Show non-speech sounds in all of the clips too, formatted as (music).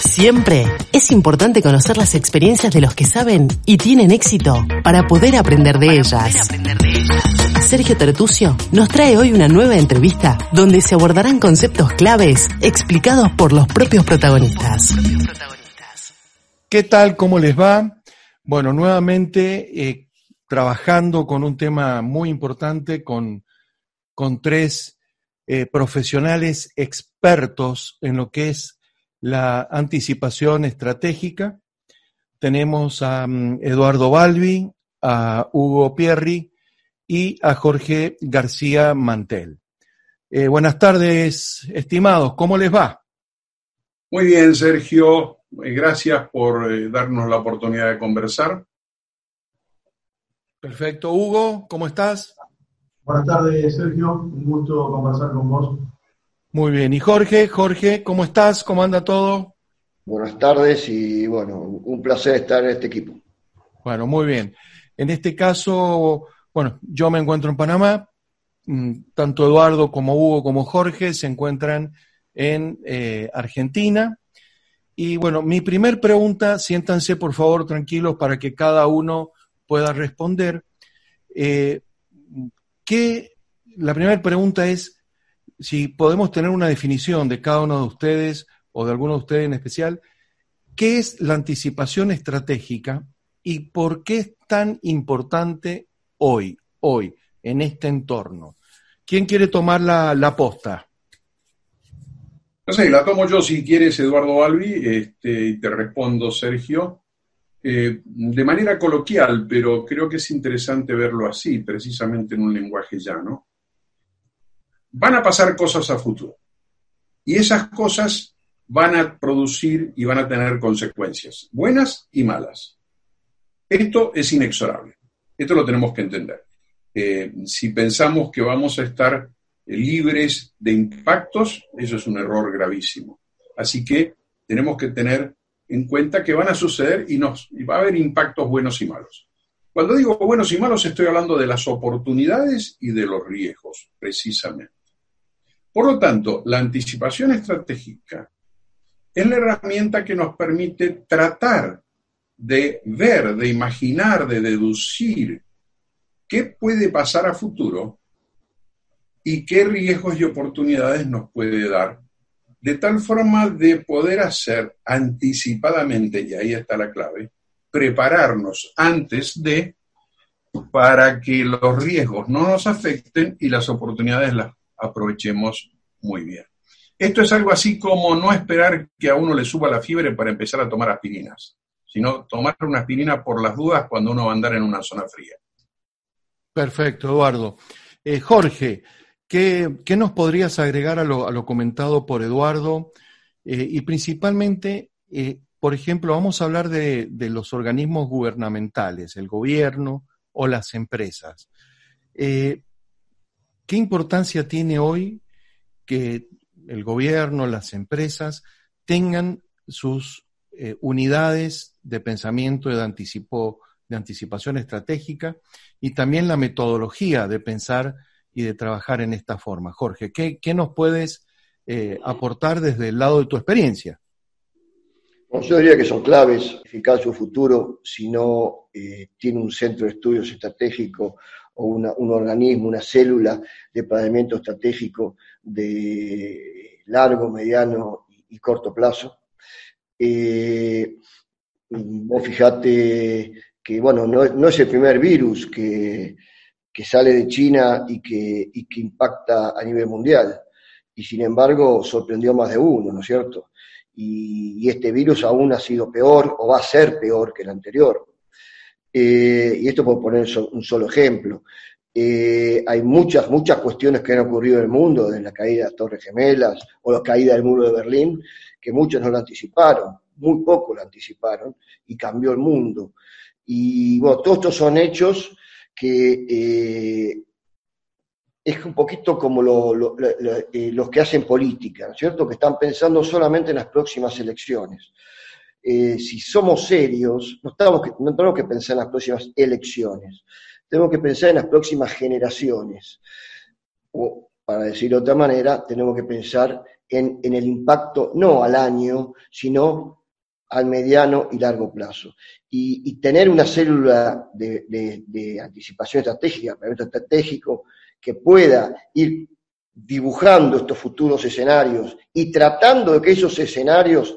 Siempre es importante conocer las experiencias de los que saben y tienen éxito para poder aprender de ellas. Sergio Tertucio nos trae hoy una nueva entrevista donde se abordarán conceptos claves explicados por los propios protagonistas. ¿Qué tal? ¿Cómo les va? Bueno, nuevamente eh, trabajando con un tema muy importante, con, con tres eh, profesionales expertos en lo que es la anticipación estratégica. Tenemos a mm, Eduardo Balbi, a Hugo Pierri y a Jorge García Mantel. Eh, buenas tardes, estimados, ¿cómo les va? Muy bien, Sergio. Eh, gracias por eh, darnos la oportunidad de conversar. Perfecto. Hugo, ¿cómo estás? Buenas tardes, Sergio. Un gusto conversar con vos. Muy bien. ¿Y Jorge? Jorge, ¿cómo estás? ¿Cómo anda todo? Buenas tardes y bueno, un placer estar en este equipo. Bueno, muy bien. En este caso, bueno, yo me encuentro en Panamá, mm, tanto Eduardo como Hugo como Jorge se encuentran en eh, Argentina. Y bueno, mi primer pregunta, siéntanse por favor tranquilos para que cada uno pueda responder. Eh, la primera pregunta es si podemos tener una definición de cada uno de ustedes o de alguno de ustedes en especial, ¿qué es la anticipación estratégica y por qué es tan importante hoy, hoy, en este entorno? ¿Quién quiere tomar la, la posta? No sé, la tomo yo si quieres, Eduardo Balbi, este, y te respondo, Sergio. Eh, de manera coloquial, pero creo que es interesante verlo así, precisamente en un lenguaje llano. Van a pasar cosas a futuro. Y esas cosas van a producir y van a tener consecuencias, buenas y malas. Esto es inexorable. Esto lo tenemos que entender. Eh, si pensamos que vamos a estar libres de impactos, eso es un error gravísimo. Así que tenemos que tener en cuenta que van a suceder y, va a haber impactos buenos y malos. Cuando digo buenos y malos estoy hablando de las oportunidades y de los riesgos, precisamente. Por lo tanto, la anticipación estratégica es la herramienta que nos permite tratar de ver, de imaginar, de deducir qué puede pasar a futuro y qué riesgos y oportunidades nos puede dar, de tal forma de poder hacer anticipadamente, y ahí está la clave, prepararnos antes de para que los riesgos no nos afecten y las oportunidades las aprovechemos muy bien. Esto es algo así como no esperar que a uno le suba la fiebre para empezar a tomar aspirinas, sino tomar una aspirina por las dudas cuando uno va a andar en una zona fría. Perfecto, Eduardo. Eh, Jorge, ¿Qué, nos podrías agregar a lo, comentado por Eduardo? Eh, y principalmente, eh, por ejemplo, vamos a hablar de, los organismos gubernamentales, el gobierno o las empresas. ¿Qué importancia tiene hoy que el gobierno, las empresas tengan sus unidades de pensamiento de, anticipo, de anticipación estratégica y también la metodología de pensar y de trabajar en esta forma. Jorge, ¿qué, nos puedes eh, aportar desde el lado de tu experiencia? yo diría que son claves, eficaz su futuro, si no eh, tiene un centro de estudios estratégico o un organismo, una célula de planeamiento estratégico de largo, mediano y, corto plazo. Eh, vos fijate que, bueno, no, no, es el primer virus que, que sale de China y que, que impacta a nivel mundial. Y sin embargo sorprendió más de uno, ¿no es cierto? Y, este virus aún ha sido peor o va a ser peor que el anterior. Eh, y esto por poner un solo ejemplo. Eh, hay muchas, muchas cuestiones que han ocurrido en el mundo, desde la caída de las Torres Gemelas o la caída del muro de Berlín, que muchos no lo anticiparon, muy poco lo anticiparon, y cambió el mundo. Y bueno, todos estos son hechos que eh, es un poquito como los que hacen política, ¿cierto? Que están pensando solamente en las próximas elecciones. Eh, si somos serios, no, estamos no tenemos que pensar en las próximas elecciones, tenemos que pensar en las próximas generaciones. O, para decir de otra manera, tenemos que pensar en, el impacto no al año, sino al mediano y largo plazo. Y, tener una célula de, anticipación estratégica, estratégico, que pueda ir dibujando estos futuros escenarios y tratando de que esos escenarios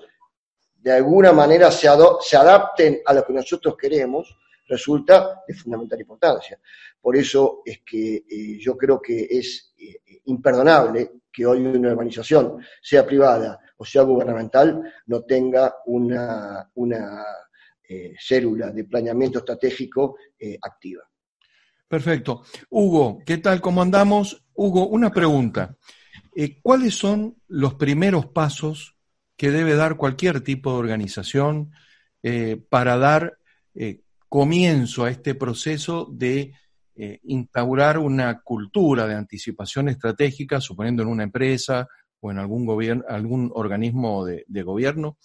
de alguna manera se, adapten a lo que nosotros queremos, resulta de fundamental importancia. Por eso es que eh, yo creo que es eh, imperdonable que hoy una organización, sea privada o sea gubernamental, no tenga una, una eh, célula de planeamiento estratégico activa. Perfecto. Hugo, ¿qué tal? ¿Cómo andamos? Hugo, una pregunta. ¿Cuáles son los primeros pasos que debe dar cualquier tipo de organización para dar comienzo a este proceso de eh, instaurar una cultura de anticipación estratégica, suponiendo en una empresa o en algún gobierno, algún organismo de, gobierno.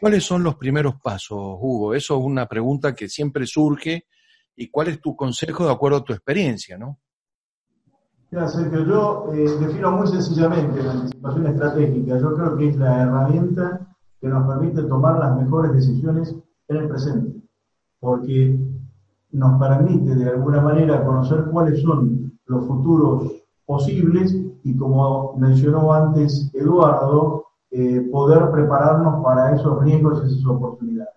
¿Cuáles son los primeros pasos, Hugo? Eso es una pregunta que siempre surge. ¿Y cuál es tu consejo de acuerdo a tu experiencia, no? Mira, Sergio, yo eh, defino muy sencillamente la anticipación estratégica. Yo creo que es la herramienta que nos permite tomar las mejores decisiones en el presente porque nos permite de alguna manera conocer cuáles son los futuros posibles y como mencionó antes Eduardo, eh, poder prepararnos para esos riesgos y esas oportunidades.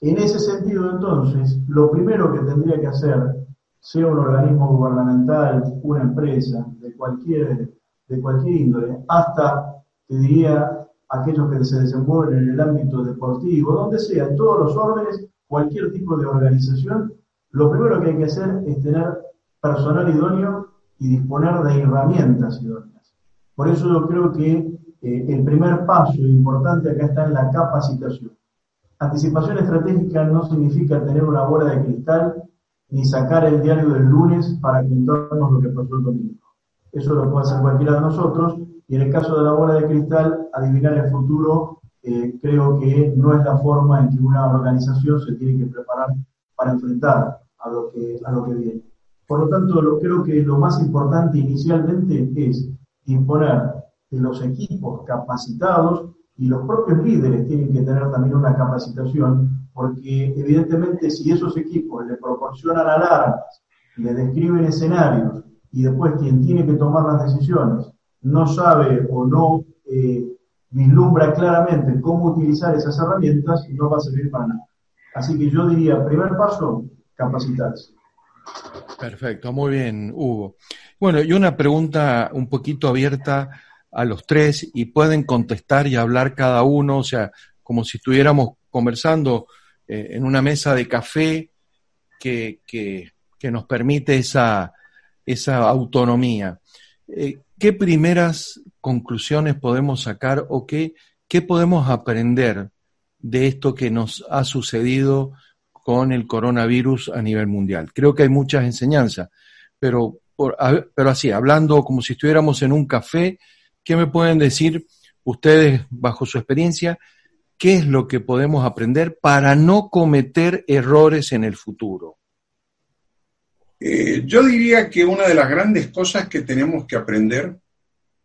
En ese sentido, entonces, lo primero que tendría que hacer, sea un organismo gubernamental, una empresa, de cualquier, de cualquier índole, hasta, te diría, aquellos que se desenvuelven en el ámbito deportivo, donde sea, todos los órdenes, cualquier tipo de organización, lo primero que hay que hacer es tener personal idóneo y disponer de herramientas idóneas. Por eso yo creo que eh, el primer paso importante acá está en la capacitación. Anticipación estratégica no significa tener una bola de cristal ni sacar el diario del lunes para contarnos lo que pasó el domingo. Eso lo puede hacer cualquiera de nosotros y en el caso de la bola de cristal, adivinar el futuro eh, creo que no es la forma en que una organización se tiene que preparar para enfrentar a lo que, a lo que viene. Por lo tanto, creo que lo más importante inicialmente es disponer de los equipos capacitados y los propios líderes tienen que tener también una capacitación, porque evidentemente si esos equipos le proporcionan alarmas, le describen escenarios y después quien tiene que tomar las decisiones no sabe o no eh, vislumbra claramente cómo utilizar esas herramientas no va a servir para nada. Así que yo diría, primer paso, capacitarse. Perfecto, muy bien, Hugo. Bueno, y una pregunta un poquito abierta a los tres y pueden contestar y hablar cada uno, o sea, como si estuviéramos conversando eh, en una mesa de café que, que, nos permite esa, esa autonomía. Eh, ¿qué primeras conclusiones podemos sacar o qué, qué podemos aprender de esto que nos ha sucedido con el coronavirus a nivel mundial? Creo que hay muchas enseñanzas, pero, pero así, hablando como si estuviéramos en un café, ¿qué me pueden decir ustedes bajo su experiencia? ¿Qué es lo que podemos aprender para no cometer errores en el futuro? Eh, yo diría que una de las grandes cosas que tenemos que aprender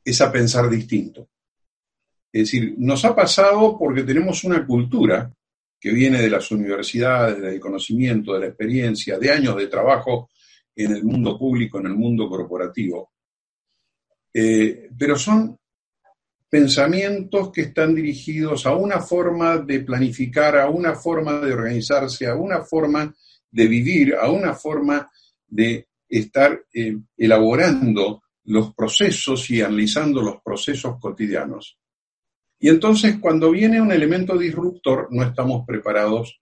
es a pensar distinto. Es decir, nos ha pasado porque tenemos una cultura que viene de las universidades, del conocimiento, de la experiencia, de años de trabajo en el mundo público, en el mundo corporativo. Eh, pero son pensamientos que están dirigidos a una forma de planificar, a una forma de organizarse, a una forma de vivir, a una forma de estar eh, elaborando los procesos y analizando los procesos cotidianos. Y entonces cuando viene un elemento disruptor no estamos preparados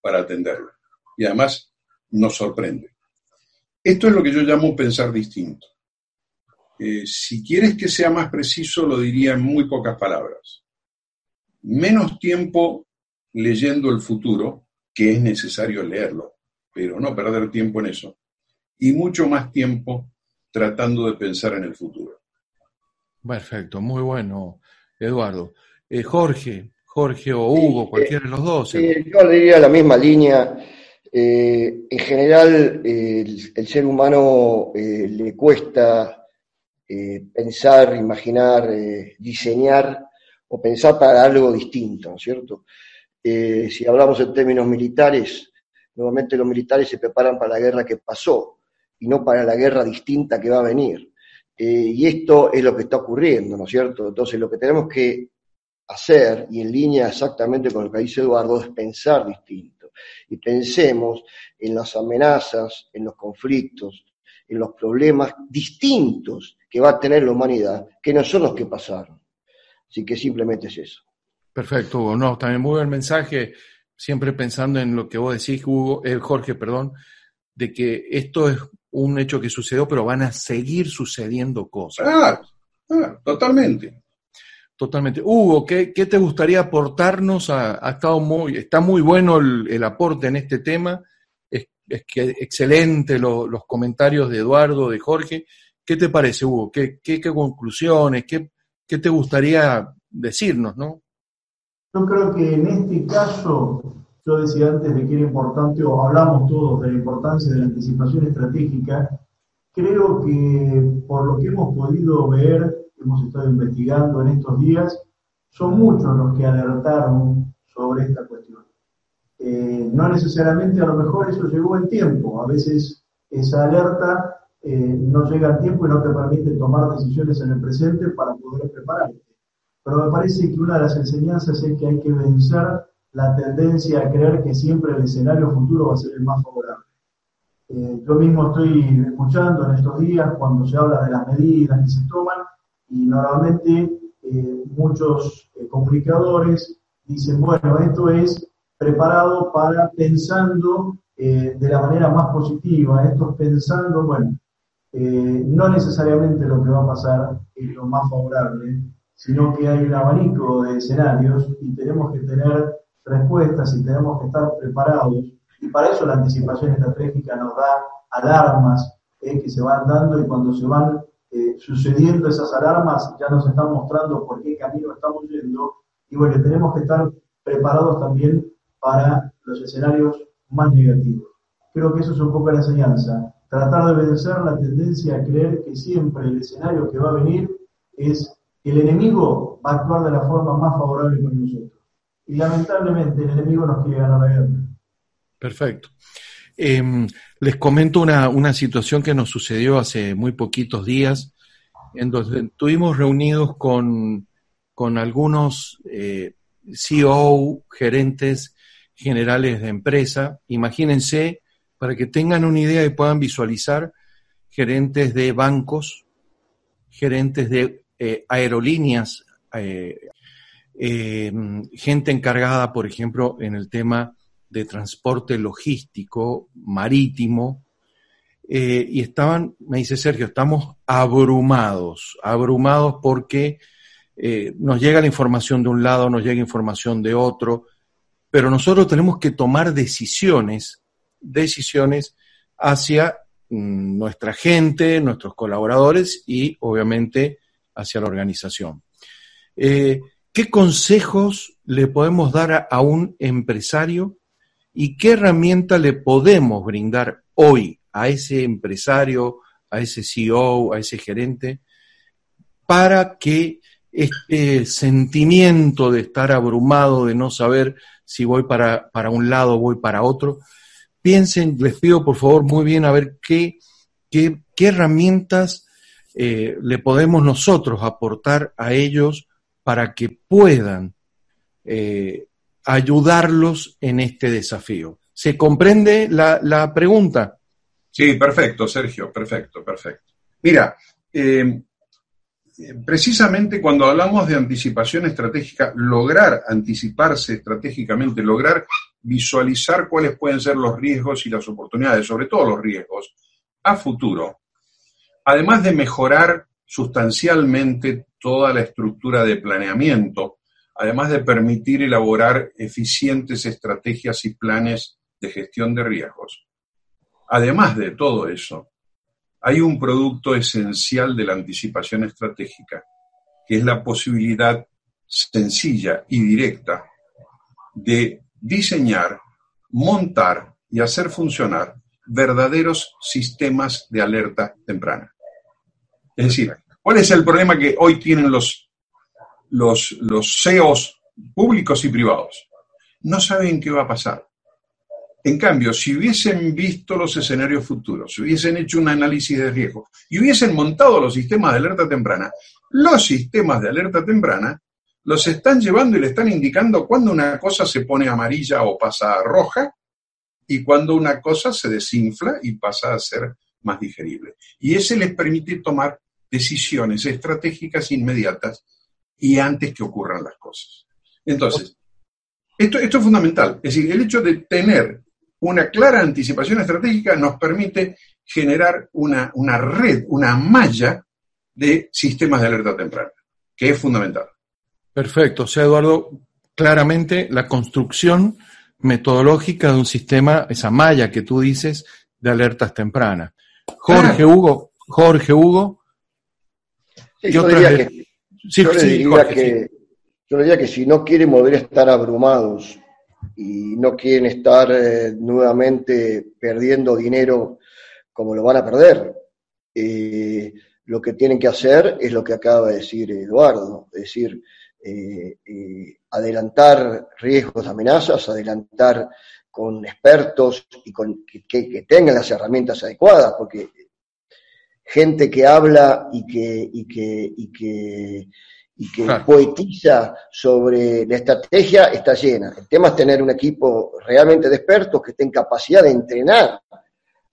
para atenderlo. Y además nos sorprende. Esto es lo que yo llamo pensar distinto. Eh, si quieres que sea más preciso, lo diría en muy pocas palabras. Menos tiempo leyendo el futuro, que es necesario leerlo, pero no perder tiempo en eso y mucho más tiempo tratando de pensar en el futuro. Perfecto, muy bueno, Eduardo. Eh, Jorge, Jorge o Hugo, cualquiera de los dos. yo le diría la misma línea. Eh, en general, el, ser humano eh, le cuesta eh, pensar, imaginar, eh, diseñar o pensar para algo distinto, ¿no es cierto? Eh, si hablamos en términos militares, nuevamente los militares se preparan para la guerra que pasó y no para la guerra distinta que va a venir. y esto es lo que está ocurriendo, ¿no es cierto? Entonces lo que tenemos que hacer, y en línea exactamente con lo que dice Eduardo, es pensar distinto. Y pensemos en las amenazas, en los conflictos, en los problemas distintos que va a tener la humanidad, que no son los que pasaron. Así que simplemente es eso. Perfecto, Hugo. No, también muy buen mensaje, siempre pensando en lo que vos decís, Hugo, eh, Jorge, perdón, de que esto es un hecho que sucedió, pero van a seguir sucediendo cosas. Ah, totalmente. Totalmente. Hugo, ¿qué, te gustaría aportarnos? Ha, estado muy, está muy bueno el, aporte en este tema. Es, que excelente los comentarios de Eduardo, de Jorge. ¿Qué te parece, Hugo? ¿Qué, qué, conclusiones? Qué, ¿Qué te gustaría decirnos, no? Yo creo que en este caso, yo decía antes de que era importante, o hablamos todos de la importancia de la anticipación estratégica, creo que por lo que hemos podido ver hemos estado investigando en estos días, son muchos los que alertaron sobre esta cuestión. Eh, no necesariamente a lo mejor eso llegó en tiempo, a veces esa alerta eh, no llega a tiempo y no te permite tomar decisiones en el presente para poder prepararte. Pero me parece que una de las enseñanzas es que hay que vencer la tendencia a creer que siempre el escenario futuro va a ser el más favorable. Eh, yo mismo estoy escuchando en estos días cuando se habla de las medidas que se toman y normalmente muchos comunicadores dicen, bueno, esto es preparado para pensando eh, de la manera más positiva, esto es pensando, bueno, no necesariamente lo que va a pasar es lo más favorable, sino que hay un abanico de escenarios y tenemos que tener respuestas y tenemos que estar preparados. Y para eso la anticipación estratégica nos da alarmas que se van dando y cuando se van eh, sucediendo esas alarmas, ya nos están mostrando por qué camino estamos yendo. Y bueno, tenemos que estar preparados también para los escenarios más negativos. Creo que eso es un poco la enseñanza. Tratar de vencer la tendencia a creer que siempre el escenario que va a venir es que el enemigo va a actuar de la forma más favorable con nosotros. Y lamentablemente el enemigo nos quiere ganar la guerra. Perfecto. Em, les comento una, situación que nos sucedió hace muy poquitos días, en donde estuvimos reunidos con, algunos eh, CEO, gerentes generales de empresa. Imagínense, para que tengan una idea y puedan visualizar, gerentes de bancos, gerentes de eh, aerolíneas, eh, em, gente encargada, por ejemplo, en el tema de transporte logístico marítimo, eh, y estaban, me dice Sergio, estamos abrumados, abrumados porque eh, nos llega la información de un lado, nos llega información de otro, pero nosotros tenemos que tomar decisiones, decisiones hacia mm, nuestra gente, nuestros colaboradores y obviamente hacia la organización. Eh, ¿Qué consejos le podemos dar a un empresario y qué herramienta le podemos brindar hoy a ese empresario, a ese CEO, a ese gerente, para que este sentimiento de estar abrumado, de no saber si voy para, para un lado o voy para otro, piensen, les pido por favor muy bien a ver qué, qué, herramientas eh, le podemos nosotros aportar a ellos para que puedan eh, ayudarlos en este desafío. ¿Se comprende la, pregunta? Sí, perfecto, Sergio, perfecto, perfecto. Mira, eh, precisamente cuando hablamos de anticipación estratégica, lograr anticiparse estratégicamente, lograr visualizar cuáles pueden ser los riesgos y las oportunidades, sobre todo los riesgos, a futuro, además de mejorar sustancialmente toda la estructura de planeamiento, además de permitir elaborar eficientes estrategias y planes de gestión de riesgos. Además de todo eso, hay un producto esencial de la anticipación estratégica, que es la posibilidad sencilla y directa de diseñar, montar y hacer funcionar verdaderos sistemas de alerta temprana. Es decir, ¿Cuál es el problema que hoy tienen los, los, los CEOs públicos y privados? No saben qué va a pasar. En cambio, si hubiesen visto los escenarios futuros, si hubiesen hecho un análisis de riesgo y hubiesen montado los sistemas de alerta temprana, los sistemas de alerta temprana los están llevando y le están indicando cuando una cosa se pone amarilla o pasa a roja y cuando una cosa se desinfla y pasa a ser más digerible. Y ese les permite tomar decisiones estratégicas inmediatas y antes que ocurran las cosas. Entonces, esto, esto es fundamental. Es decir, el hecho de tener una clara anticipación estratégica nos permite generar una, una red, una malla de sistemas de alerta temprana, que es fundamental. Perfecto. O sea, Eduardo, claramente la construcción metodológica de un sistema, esa malla que tú dices, de alertas tempranas. Jorge Hugo, Jorge Hugo. yo, diría que, yo, diría que, yo diría que si no quieren volver a estar abrumados y no quieren estar eh, nuevamente perdiendo dinero como lo van a perder, eh, lo que tienen que hacer es lo que acaba de decir Eduardo, es decir, eh, adelantar riesgos, amenazas, adelantar con expertos y con, que, tengan las herramientas adecuadas, porque gente que habla y que, y que, y que, y que poetiza sobre la estrategia está llena. El tema es tener un equipo realmente de expertos que estén capacidad de entrenar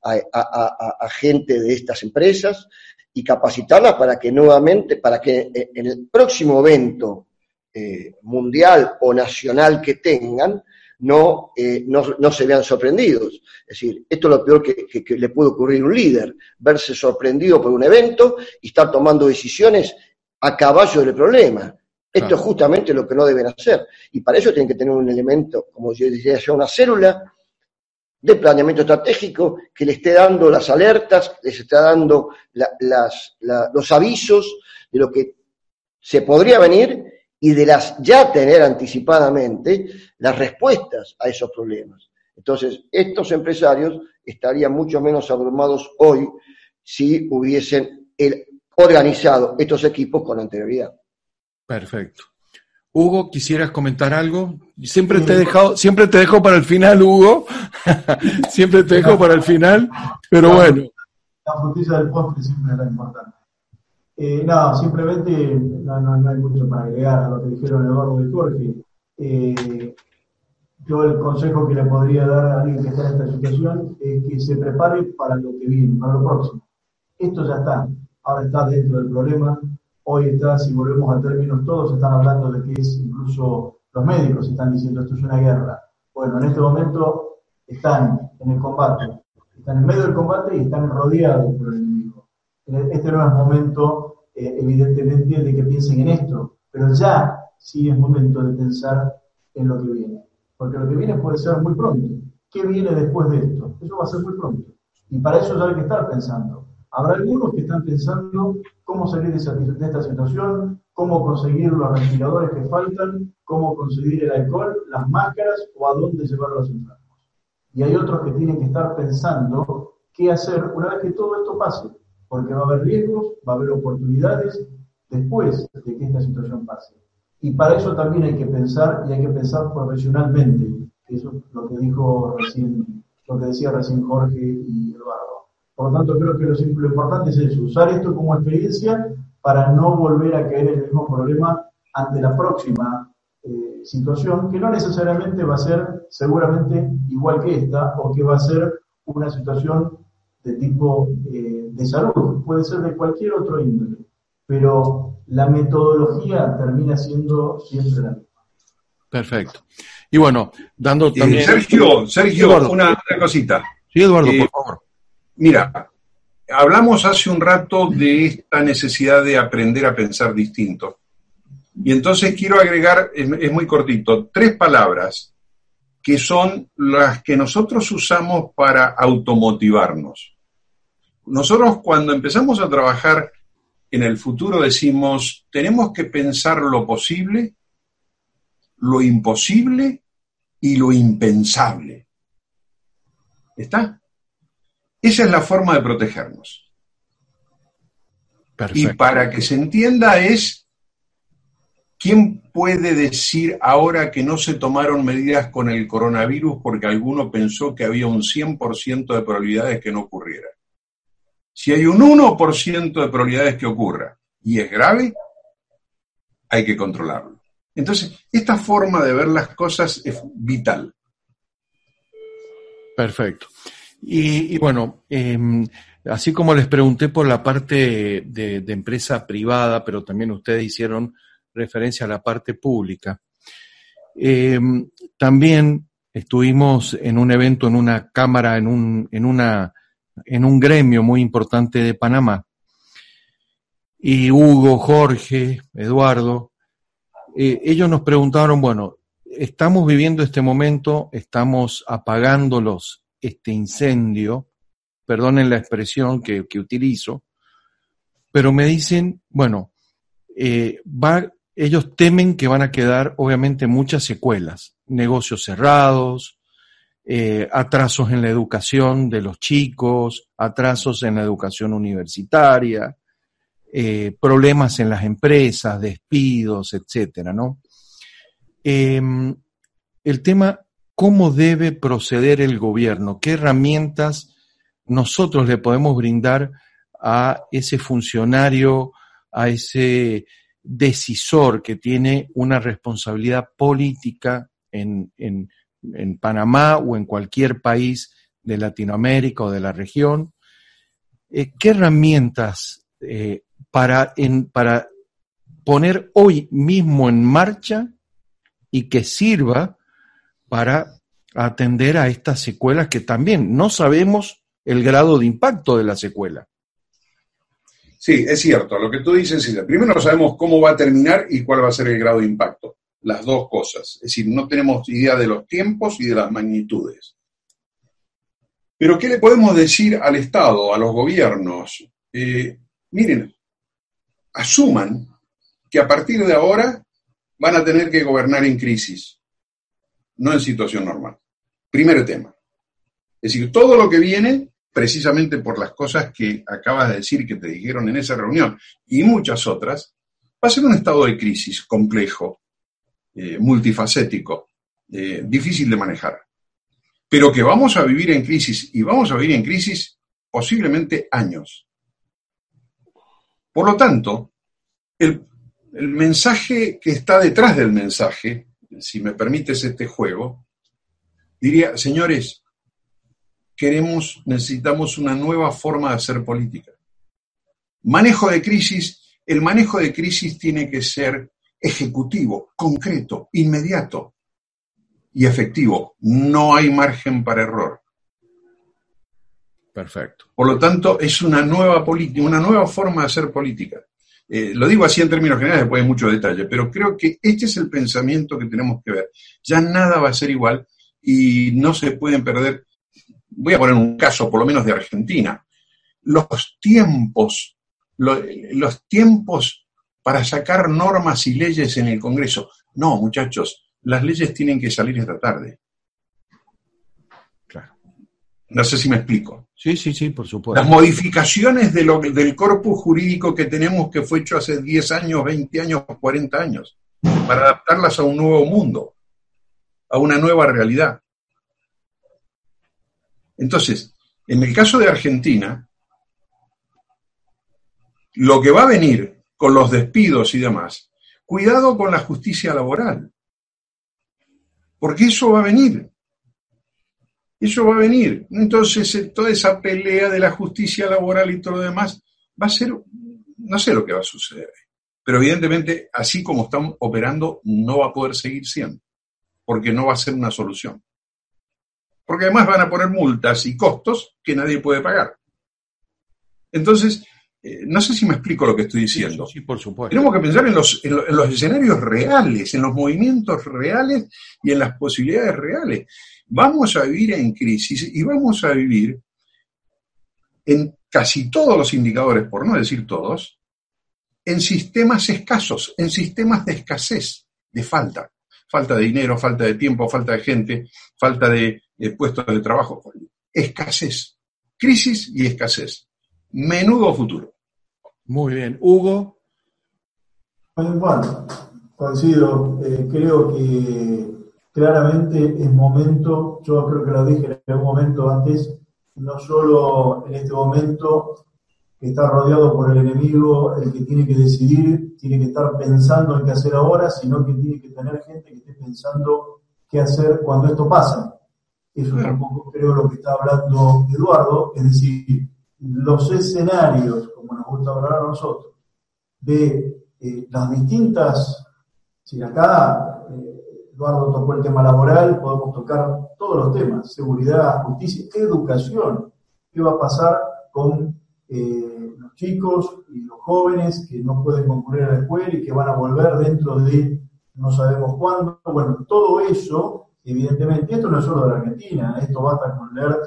a, gente de estas empresas y capacitarlas para que nuevamente, para que en el próximo evento eh, mundial o nacional que tengan, no, eh, no, no, se vean sorprendidos. Es decir, esto es lo peor que, que, le puede ocurrir a un líder, verse sorprendido por un evento y estar tomando decisiones a caballo del problema. Esto es justamente lo que no deben hacer. Y para eso tienen que tener un elemento, como yo decía, una célula de planeamiento estratégico que le esté dando las alertas, les esté dando las, los avisos de lo que se podría venir y de las ya tener anticipadamente las respuestas a esos problemas. Entonces, estos empresarios estarían mucho menos abrumados hoy si hubiesen organizado estos equipos con anterioridad. Perfecto. Hugo, ¿quisieras comentar algo? Siempre te he dejado, siempre te dejo para el final, Hugo. (laughs) siempre te dejo para el final, pero bueno. La justicia del postre siempre es la importante. Eh, no, simplemente no, no, hay mucho para agregar a lo que dijeron Eduardo y Jorge. Eh, yo el consejo que le podría dar a alguien que está en esta situación es que se prepare para lo que viene, para lo próximo. Esto ya está, ahora está dentro del problema. Hoy está, si volvemos a términos, todos están hablando de que es incluso los médicos están diciendo esto es una guerra. Bueno, en este momento están en el combate, están en medio del combate y están rodeados por el enemigo. Este no es momento eh, evidentemente, de que piensen en esto, pero ya sí es momento de pensar en lo que viene. Porque lo que viene puede ser muy pronto. ¿Qué viene después de esto? Eso va a ser muy pronto. Y para eso ya hay que estar pensando. Habrá algunos que están pensando cómo salir de, esta situación, cómo conseguir los respiradores que faltan, cómo conseguir el alcohol, las máscaras o a dónde llevar los enfermos. Y hay otros que tienen que estar pensando qué hacer una vez que todo esto pase porque va a haber riesgos, va a haber oportunidades después de que esta situación pase. Y para eso también hay que pensar y hay que pensar profesionalmente, eso es lo que dijo recién, lo que decía recién Jorge y Eduardo. Por lo tanto, creo que lo, importante es eso, usar esto como experiencia para no volver a caer en el mismo problema ante la próxima eh, situación, que no necesariamente va a ser seguramente igual que esta, o que va a ser una situación de tipo eh, de salud, puede ser de cualquier otro índole, pero la metodología termina siendo siempre la misma. Perfecto. Y bueno, dando eh, también... Sergio, Sergio, una, cosita. Sí, Eduardo, por eh, favor. Mira, hablamos hace un rato de esta necesidad de aprender a pensar distinto. Y entonces quiero agregar, es muy cortito, tres palabras que son las que nosotros usamos para automotivarnos. Nosotros cuando empezamos a trabajar en el futuro decimos, tenemos que pensar lo posible, lo imposible y lo impensable. ¿Está? Esa es la forma de protegernos. Y para que se entienda es, ¿quién puede decir ahora que no se tomaron medidas con el coronavirus porque alguno pensó que había un 100% de probabilidades que no ocurriera? Si hay un 1% de probabilidades que ocurra y es grave, hay que controlarlo. Entonces, esta forma de ver las cosas es vital. Perfecto. Y, bueno, em, así como les pregunté por la parte de, empresa privada, pero también ustedes hicieron referencia a la parte pública, em, también estuvimos en un evento, en una cámara, en un, en una, en un gremio muy importante de Panamá. Y Hugo, Jorge, Eduardo, eh, ellos nos preguntaron, bueno, estamos viviendo este momento, estamos apagándolos este incendio, perdonen la expresión que, utilizo, pero me dicen, bueno, eh, ellos temen que van a quedar obviamente muchas secuelas, negocios cerrados, eh, atrasos en la educación de los chicos, atrasos en la educación universitaria, eh, problemas en las empresas, despidos, etcétera, ¿no? Em, el tema, ¿cómo debe proceder el gobierno? ¿Qué herramientas nosotros le podemos brindar a ese funcionario, a ese decisor que tiene una responsabilidad política en, Panamá o en cualquier país de Latinoamérica o de la región? Eh, ¿Qué herramientas eh, para, en, para poner hoy mismo en marcha y que sirva para atender a estas secuelas que también no sabemos el grado de impacto de la secuela. Sí, es cierto, lo que tú dices es, primero no sabemos cómo va a terminar y cuál va a ser el grado de impacto, las dos cosas, es decir, no tenemos idea de los tiempos y de las magnitudes. Pero ¿qué le podemos decir al Estado, a los gobiernos? Eh, miren, asuman que a partir de ahora van a tener que gobernar en crisis, no en situación normal. Primer tema. Es decir, todo lo que viene, precisamente por las cosas que acabas de decir que te dijeron en esa reunión y muchas otras, va a ser un estado de crisis complejo, eh, multifacético, eh, difícil de manejar. Pero que vamos a vivir en crisis y vamos a vivir en crisis posiblemente años. Por lo tanto, el, mensaje que está detrás del mensaje, si me permites este juego, diría, señores, queremos, necesitamos una nueva forma de hacer política. Manejo de crisis, el manejo de crisis tiene que ser ejecutivo, concreto, inmediato y efectivo. No hay margen para error. Perfecto. Por lo tanto, es una nueva política, una nueva forma de hacer política. Eh, lo digo así en términos generales, después hay mucho detalle, pero creo que este es el pensamiento que tenemos que ver. Ya nada va a ser igual y no se pueden perder. Voy a poner un caso, por lo menos de Argentina. Los tiempos, los tiempos para sacar normas y leyes en el Congreso. No, muchachos, las leyes tienen que salir esta tarde. No sé si me explico. Sí, sí, sí, por supuesto. Las modificaciones de lo, del corpus jurídico que tenemos que fue hecho hace 10 años, 20 años, 40 años, para adaptarlas a un nuevo mundo, a una nueva realidad. Entonces, en el caso de Argentina, lo que va a venir con los despidos y demás, cuidado con la justicia laboral, porque eso va a venir. Eso va a venir. Entonces, eh, toda esa pelea de la justicia laboral y todo lo demás va a ser, no sé lo que va a suceder. Pero evidentemente, así como están operando, no va a poder seguir siendo, porque no va a ser una solución. Porque además van a poner multas y costos que nadie puede pagar. Entonces, eh, no sé si me explico lo que estoy diciendo. Sí, por supuesto. Tenemos que pensar en los, en los escenarios reales, en los movimientos reales y en las posibilidades reales vamos a vivir en crisis y vamos a vivir en casi todos los indicadores, por no decir todos, en sistemas escasos, en sistemas de escasez, de falta. Falta de dinero, falta de tiempo, falta de gente, falta de, puestos de trabajo. Escasez. Crisis y escasez. Menudo futuro. Muy bien. Hugo. Bueno, coincido. Eh, creo que claramente es momento, yo creo que lo dije en algún momento antes, no solo en este momento que está rodeado por el enemigo, el que tiene que decidir, tiene que estar pensando en qué hacer ahora, sino que tiene que tener gente que esté pensando qué hacer cuando esto pasa. Eso es un poco creo lo que está hablando Eduardo, es decir, los escenarios, como nos gusta hablar a nosotros, de eh, las distintas, si acá eh, Eduardo tocó el tema laboral, podemos tocar todos los temas, seguridad, justicia, educación, qué va a pasar con eh, los chicos y los jóvenes que no pueden concurrir a la escuela y que van a volver dentro de no sabemos cuándo. Bueno, todo eso, evidentemente, esto no es solo de la Argentina, esto basta con leer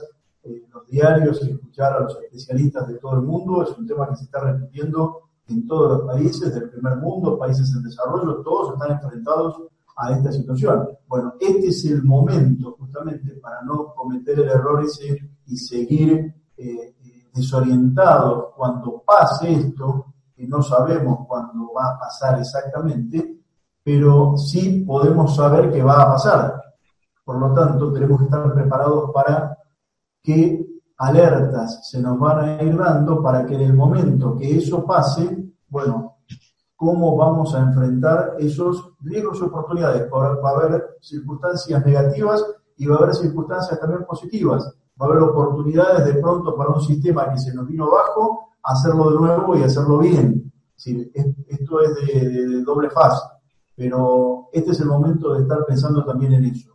los diarios y escuchar a los especialistas de todo el mundo, es un tema que se está repitiendo en todos los países del primer mundo, países en desarrollo, todos están enfrentados a esta situación. Bueno, este es el momento justamente para no cometer el error ese y seguir eh, desorientados cuando pase esto, que no sabemos cuándo va a pasar exactamente, pero sí podemos saber que va a pasar. Por lo tanto, tenemos que estar preparados para qué alertas se nos van a ir dando para que en el momento que eso pase, bueno, cómo vamos a enfrentar esos riesgos y oportunidades. Va a haber circunstancias negativas y va a haber circunstancias también positivas. Va a haber oportunidades de pronto para un sistema que se nos vino abajo, hacerlo de nuevo y hacerlo bien. esto es de, doble faz, pero este es el momento de estar pensando también en eso.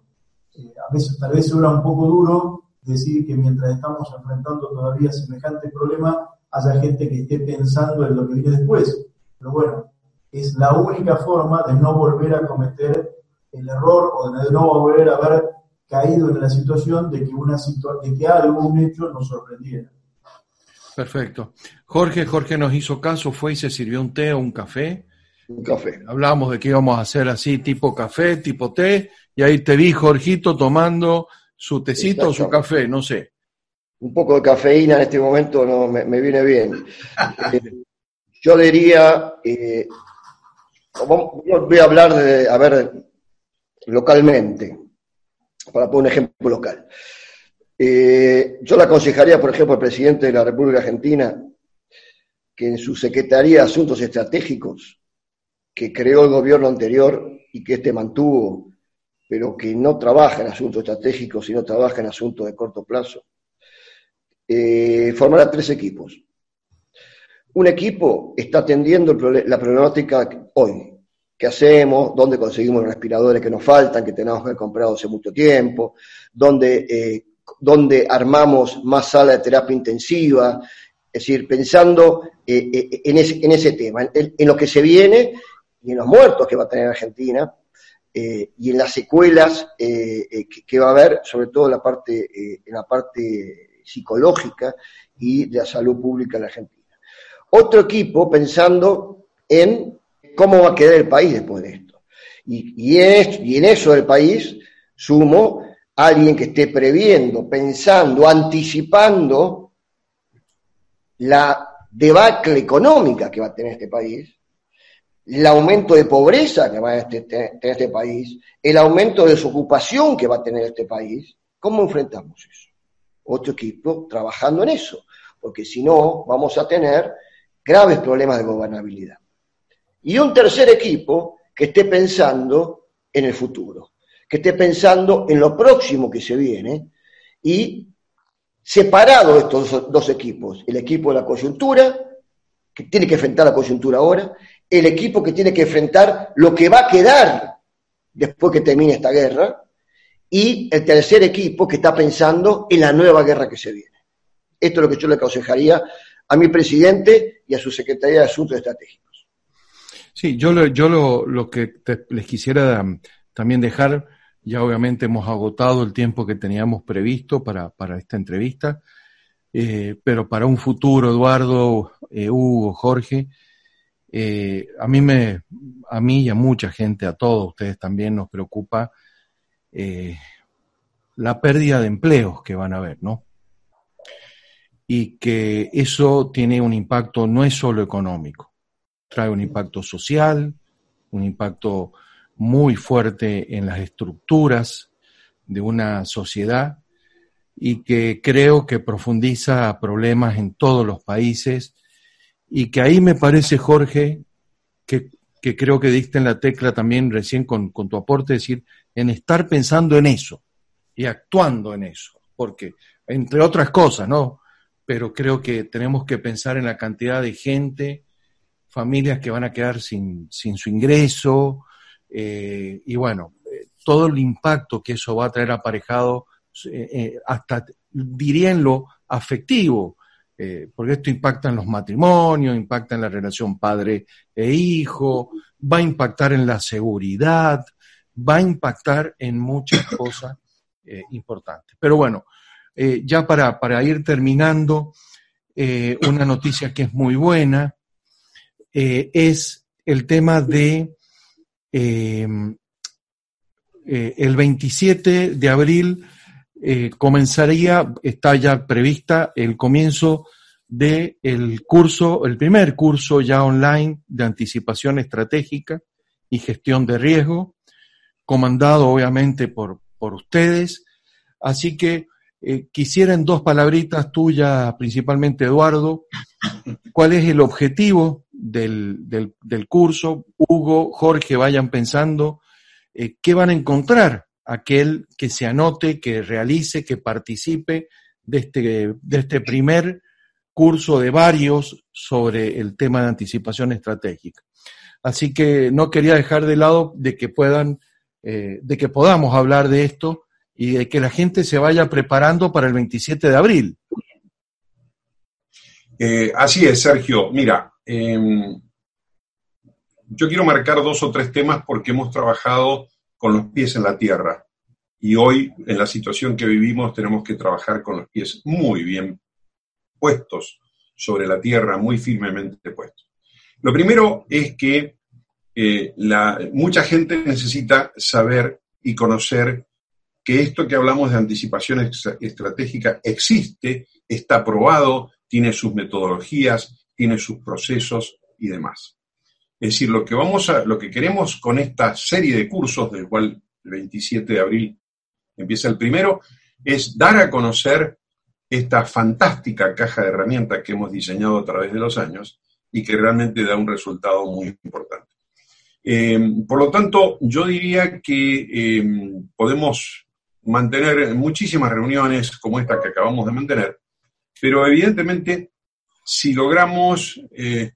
Eh, a veces tal vez suena un poco duro decir que mientras estamos enfrentando todavía semejante problema, haya gente que esté pensando en lo que viene después. Pero bueno, es la única forma de no volver a cometer el error o de no volver a haber caído en la situación de que, una de que algo, un hecho, nos sorprendiera. Perfecto. Jorge, Jorge nos hizo caso, fue y se sirvió un té o un café. Un café. Hablábamos de que íbamos a hacer así, tipo café, tipo té, y ahí te vi, Jorgito, tomando su tecito o su café, no sé. Un poco de cafeína en este momento no me, viene bien. (laughs) Eh, yo diría, eh, voy a hablar de, a ver, localmente, para poner un ejemplo local. Eh, yo le aconsejaría, por ejemplo, al presidente de la República Argentina que en su Secretaría de Asuntos Estratégicos, que creó el gobierno anterior y que este mantuvo pero que no trabaja en asuntos estratégicos, sino trabaja en asuntos de corto plazo, eh, formará tres equipos. Un equipo está atendiendo la problemática hoy. ¿Qué hacemos? ¿Dónde conseguimos los respiradores que nos faltan, que tenemos que haber comprado hace mucho tiempo? ¿Dónde, eh, armamos más sala de terapia intensiva? Es decir, pensando eh, eh, en, ese, tema, en, lo que se viene y en los muertos que va a tener Argentina, eh, y en las secuelas eh, eh, que, va a haber, sobre todo en la parte, la parte psicológica y de la salud pública en la Argentina. Otro equipo pensando en cómo va a quedar el país después de esto. Y, en, y en eso del país sumo a alguien que esté previendo, pensando, anticipando la debacle económica que va a tener este país, el aumento de pobreza que va a tener este país, el aumento de desocupación que va a tener este país, ¿cómo enfrentamos eso? Otro equipo trabajando en eso, porque si no vamos a tener graves problemas de gobernabilidad. Y un tercer equipo que esté pensando en el futuro, que esté pensando en lo próximo que se viene y separado estos dos equipos, el equipo de la coyuntura, que tiene que enfrentar la coyuntura ahora, el equipo que tiene que enfrentar lo que va a quedar después que termine esta guerra, y el tercer equipo que está pensando en la nueva guerra que se viene. Esto es lo que yo le aconsejaría a mi presidente y a su Secretaría de Asuntos Estratégicos. Sí, yo lo, yo lo, que les quisiera también dejar, ya obviamente hemos agotado el tiempo que teníamos previsto para, esta entrevista, eh, pero para un futuro, Eduardo, eh, Hugo, Jorge, eh, a mí me, a mí y a mucha gente, a todos ustedes también nos preocupa eh, la pérdida de empleos que van a haber, ¿no? y que eso tiene un impacto no es solo económico, trae un impacto social, un impacto muy fuerte en las estructuras de una sociedad y que creo que profundiza problemas en todos los países y que ahí me parece, Jorge, que, creo que diste en la tecla también recién con, tu aporte, es decir, en estar pensando en eso y actuando en eso, porque entre otras cosas, ¿no? Pero creo que tenemos que pensar en la cantidad de gente, familias que van a quedar sin, su ingreso, eh, y bueno, eh, todo el impacto que eso va a traer aparejado, eh, hasta diría lo afectivo, porque esto impacta en los matrimonios, impacta en la relación padre e hijo, va a impactar en la seguridad, va a impactar en muchas (coughs) cosas importantes. Pero bueno, ya para, para, ir terminando, una noticia que es muy buena es el tema de eh, el 27 de abril eh, comenzaría, está ya prevista el comienzo del el curso, el primer curso ya online de anticipación estratégica y gestión de riesgo, comandado obviamente por, por ustedes. Así que eh, quisiera en dos palabritas tuyas, principalmente Eduardo, cuál es el objetivo del, del, curso. Hugo, Jorge, vayan pensando eh, qué van a encontrar aquel que se anote, que realice, que participe de este, de este primer curso de varios sobre el tema de anticipación estratégica. Así que no quería dejar de lado de que puedan, eh, de que podamos hablar de esto y de que la gente se vaya preparando para el 27 de abril. Eh, así es, Sergio. Mira, em, yo quiero marcar dos o tres temas porque hemos trabajado con los pies en la tierra y hoy, en la situación que vivimos, tenemos que trabajar con los pies muy bien puestos sobre la tierra, muy firmemente puestos. Lo primero es que eh, mucha gente necesita saber y conocer que esto que hablamos de anticipación estratégica existe, está probado, tiene sus metodologías, tiene sus procesos y demás. Es decir, lo que vamos a, lo que queremos con esta serie de cursos, del cual el 27 de abril empieza el primero, es dar a conocer esta fantástica caja de herramientas que hemos diseñado a través de los años y que realmente da un resultado muy importante. Eh, por lo tanto, yo diría que eh, podemos mantener muchísimas reuniones como esta que acabamos de mantener, pero evidentemente, si logramos eh,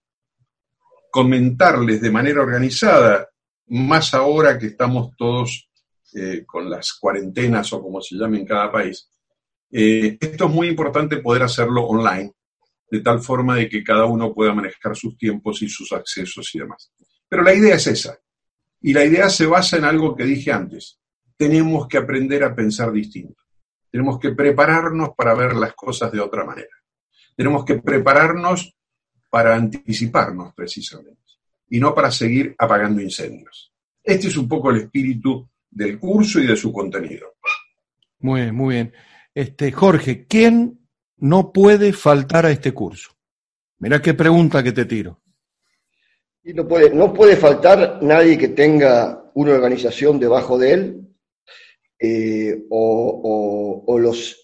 comentarles de manera organizada, más ahora que estamos todos eh, con las cuarentenas o como se llame en cada país, eh, esto es muy importante poder hacerlo online, de tal forma de que cada uno pueda manejar sus tiempos y sus accesos y demás. Pero la idea es esa. Y la idea se basa en algo que dije antes. Tenemos que aprender a pensar distinto. Tenemos que prepararnos para ver las cosas de otra manera. Tenemos que prepararnos para anticiparnos precisamente y no para seguir apagando incendios. Este es un poco el espíritu del curso y de su contenido. Muy bien, muy bien. Este, Jorge, ¿quién no puede faltar a este curso? Mira qué pregunta que te tiro. Y no, puede, no puede faltar nadie que tenga una organización debajo de él eh, o, los,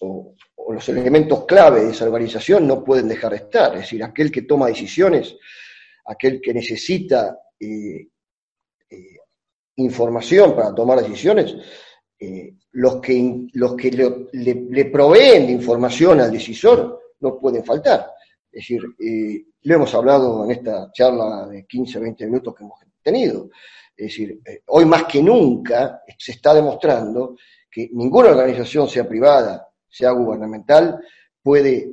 los elementos clave de esa organización no pueden dejar de estar. Es decir, aquel que toma decisiones, aquel que necesita eh, eh, información para tomar decisiones, los que, los que le, proveen de información al decisor no pueden faltar. Es decir, lo hemos hablado en esta charla de 15, 20 minutos que hemos tenido. Es decir, eh, hoy más que nunca se está demostrando que ninguna organización, sea privada, sea gubernamental, puede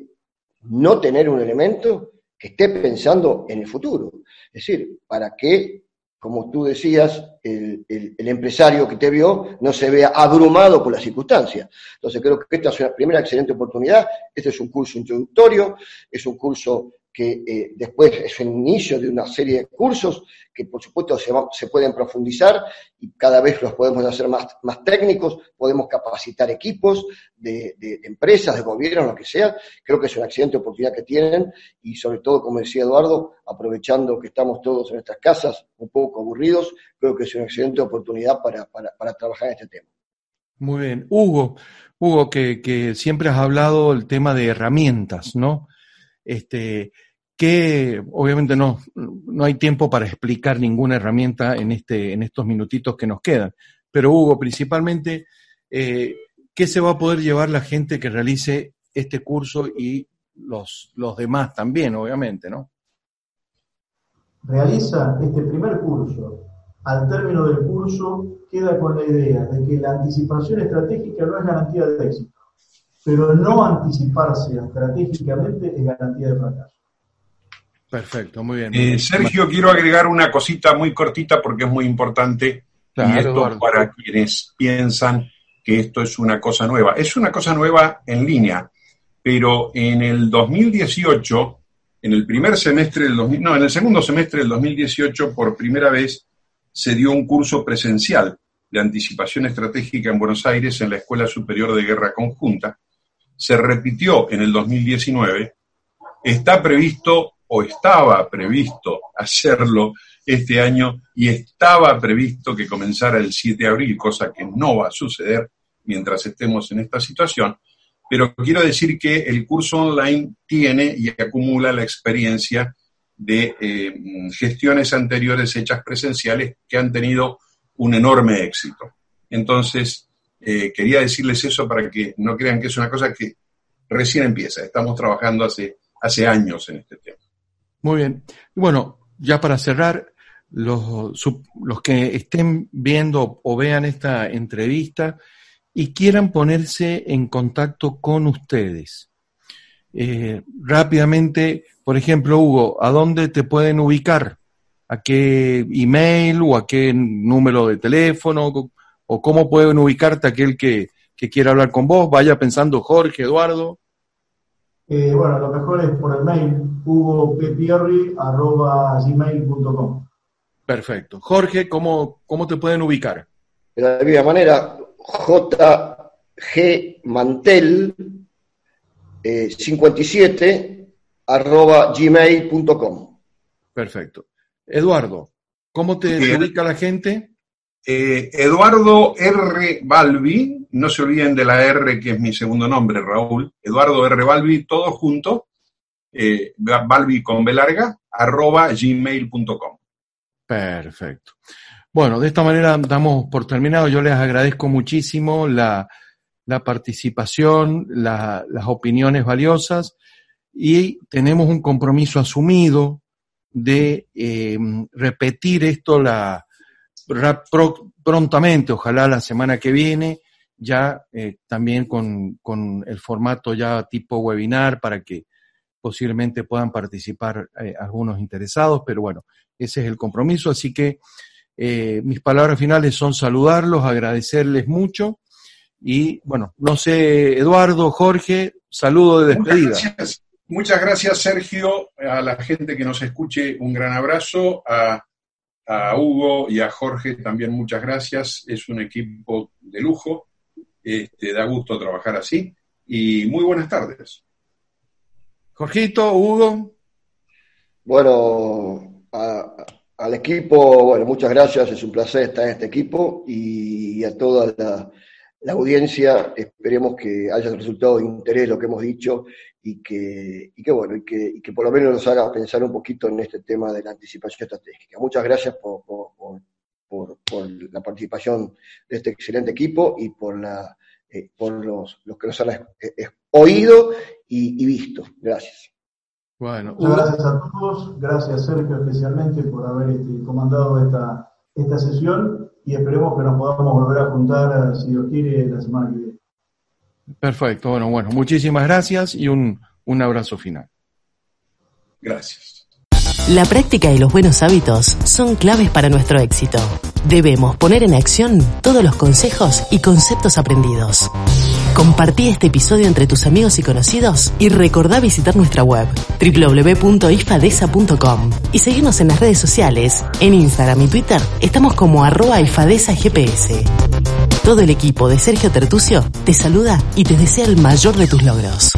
no tener un elemento que esté pensando en el futuro. Es decir, para que, como tú decías, el, empresario que te vio no se vea abrumado por las circunstancias. Entonces creo que esta es una primera excelente oportunidad. Este es un curso introductorio, es un curso que eh, después es el inicio de una serie de cursos que por supuesto se, pueden profundizar y cada vez los podemos hacer más, más técnicos, podemos capacitar equipos de, empresas, de gobiernos, lo que sea. Creo que es una excelente oportunidad que tienen y sobre todo, como decía Eduardo, aprovechando que estamos todos en nuestras casas un poco aburridos, creo que es una excelente oportunidad para, para, trabajar en este tema. Muy bien. Hugo, Hugo, que, que siempre has hablado el tema de herramientas, ¿no? Este, que obviamente no, no hay tiempo para explicar ninguna herramienta en, este, en estos minutitos que nos quedan. Pero Hugo, principalmente, eh, ¿qué se va a poder llevar la gente que realice este curso y los, los demás también, obviamente, ¿no? Realiza este primer curso. Al término del curso queda con la idea de que la anticipación estratégica no es garantía de éxito, pero no anticiparse estratégicamente es garantía de fracaso. Perfecto, muy bien. Eh, Sergio, quiero agregar una cosita muy cortita porque es muy importante y esto para quienes piensan que esto es una cosa nueva. Es una cosa nueva en línea, pero en el 2018, en el primer semestre del 2000, no, en el segundo semestre del 2018, por primera vez se dio un curso presencial de anticipación estratégica en Buenos Aires en la Escuela Superior de Guerra Conjunta. Se repitió en el 2019. Está previsto o estaba previsto hacerlo este año y estaba previsto que comenzara el 7 de abril, cosa que no va a suceder mientras estemos en esta situación. Pero quiero decir que el curso online tiene y acumula la experiencia de eh, gestiones anteriores hechas presenciales que han tenido un enorme éxito. Entonces, eh, quería decirles eso para que no crean que es una cosa que recién empieza. Estamos trabajando hace, hace años en este tema. Muy bien. Bueno, ya para cerrar, los, los que estén viendo o vean esta entrevista y quieran ponerse en contacto con ustedes. Eh, rápidamente, por ejemplo, Hugo, ¿a dónde te pueden ubicar? ¿A qué email o a qué número de teléfono? ¿O cómo pueden ubicarte aquel que, que quiera hablar con vos? Vaya pensando Jorge, Eduardo. Eh, bueno, lo mejor es por el mail, hugopierri.gmail.com. Perfecto. Jorge, ¿cómo, ¿cómo te pueden ubicar? De la misma manera, jgmantel 57 eh, arroba gmail.com. Perfecto. Eduardo, ¿cómo te ubica la gente? Eh, Eduardo R. Balbi, no se olviden de la R que es mi segundo nombre, Raúl. Eduardo R. Balbi, todo junto, eh, Balbi con B larga, arroba gmail.com. Perfecto. Bueno, de esta manera damos por terminado. Yo les agradezco muchísimo la, participación, las opiniones valiosas y tenemos un compromiso asumido de eh, repetir esto la, prontamente, ojalá la semana que viene, ya eh, también con, con, el formato ya tipo webinar para que posiblemente puedan participar eh, algunos interesados, pero bueno, ese es el compromiso, así que eh, mis palabras finales son saludarlos, agradecerles mucho y bueno, no sé, Eduardo, Jorge, saludo de despedida. Muchas gracias, muchas gracias Sergio, a la gente que nos escuche, un gran abrazo, a a Hugo y a Jorge también muchas gracias. Es un equipo de lujo. Este, da gusto trabajar así. Y muy buenas tardes. Jorgito, Hugo. Bueno, al equipo, bueno, muchas gracias. Es un placer estar en este equipo y a toda la, la audiencia, esperemos que haya resultado de interés lo que hemos dicho y que, y que bueno, y que, y que, por lo menos nos haga pensar un poquito en este tema de la anticipación estratégica. Muchas gracias por, por, por, por la participación de este excelente equipo y por, la, eh, por los, los que nos han eh, oído y, y, visto. Gracias. Bueno, Muchas gracias a todos, gracias Sergio especialmente por haber este, comandado esta, esta sesión y esperemos que nos podamos volver a juntar, si Dios quiere, la semana que viene. Perfecto, bueno, bueno, muchísimas gracias y un, un abrazo final. Gracias. La práctica y los buenos hábitos son claves para nuestro éxito. Debemos poner en acción todos los consejos y conceptos aprendidos. Compartí este episodio entre tus amigos y conocidos y recordá visitar nuestra web www.ifadesa.com y seguirnos en las redes sociales. En Instagram y Twitter estamos como arroba ifadesagps. Todo el equipo de Sergio Tertucio te saluda y te desea el mayor de tus logros.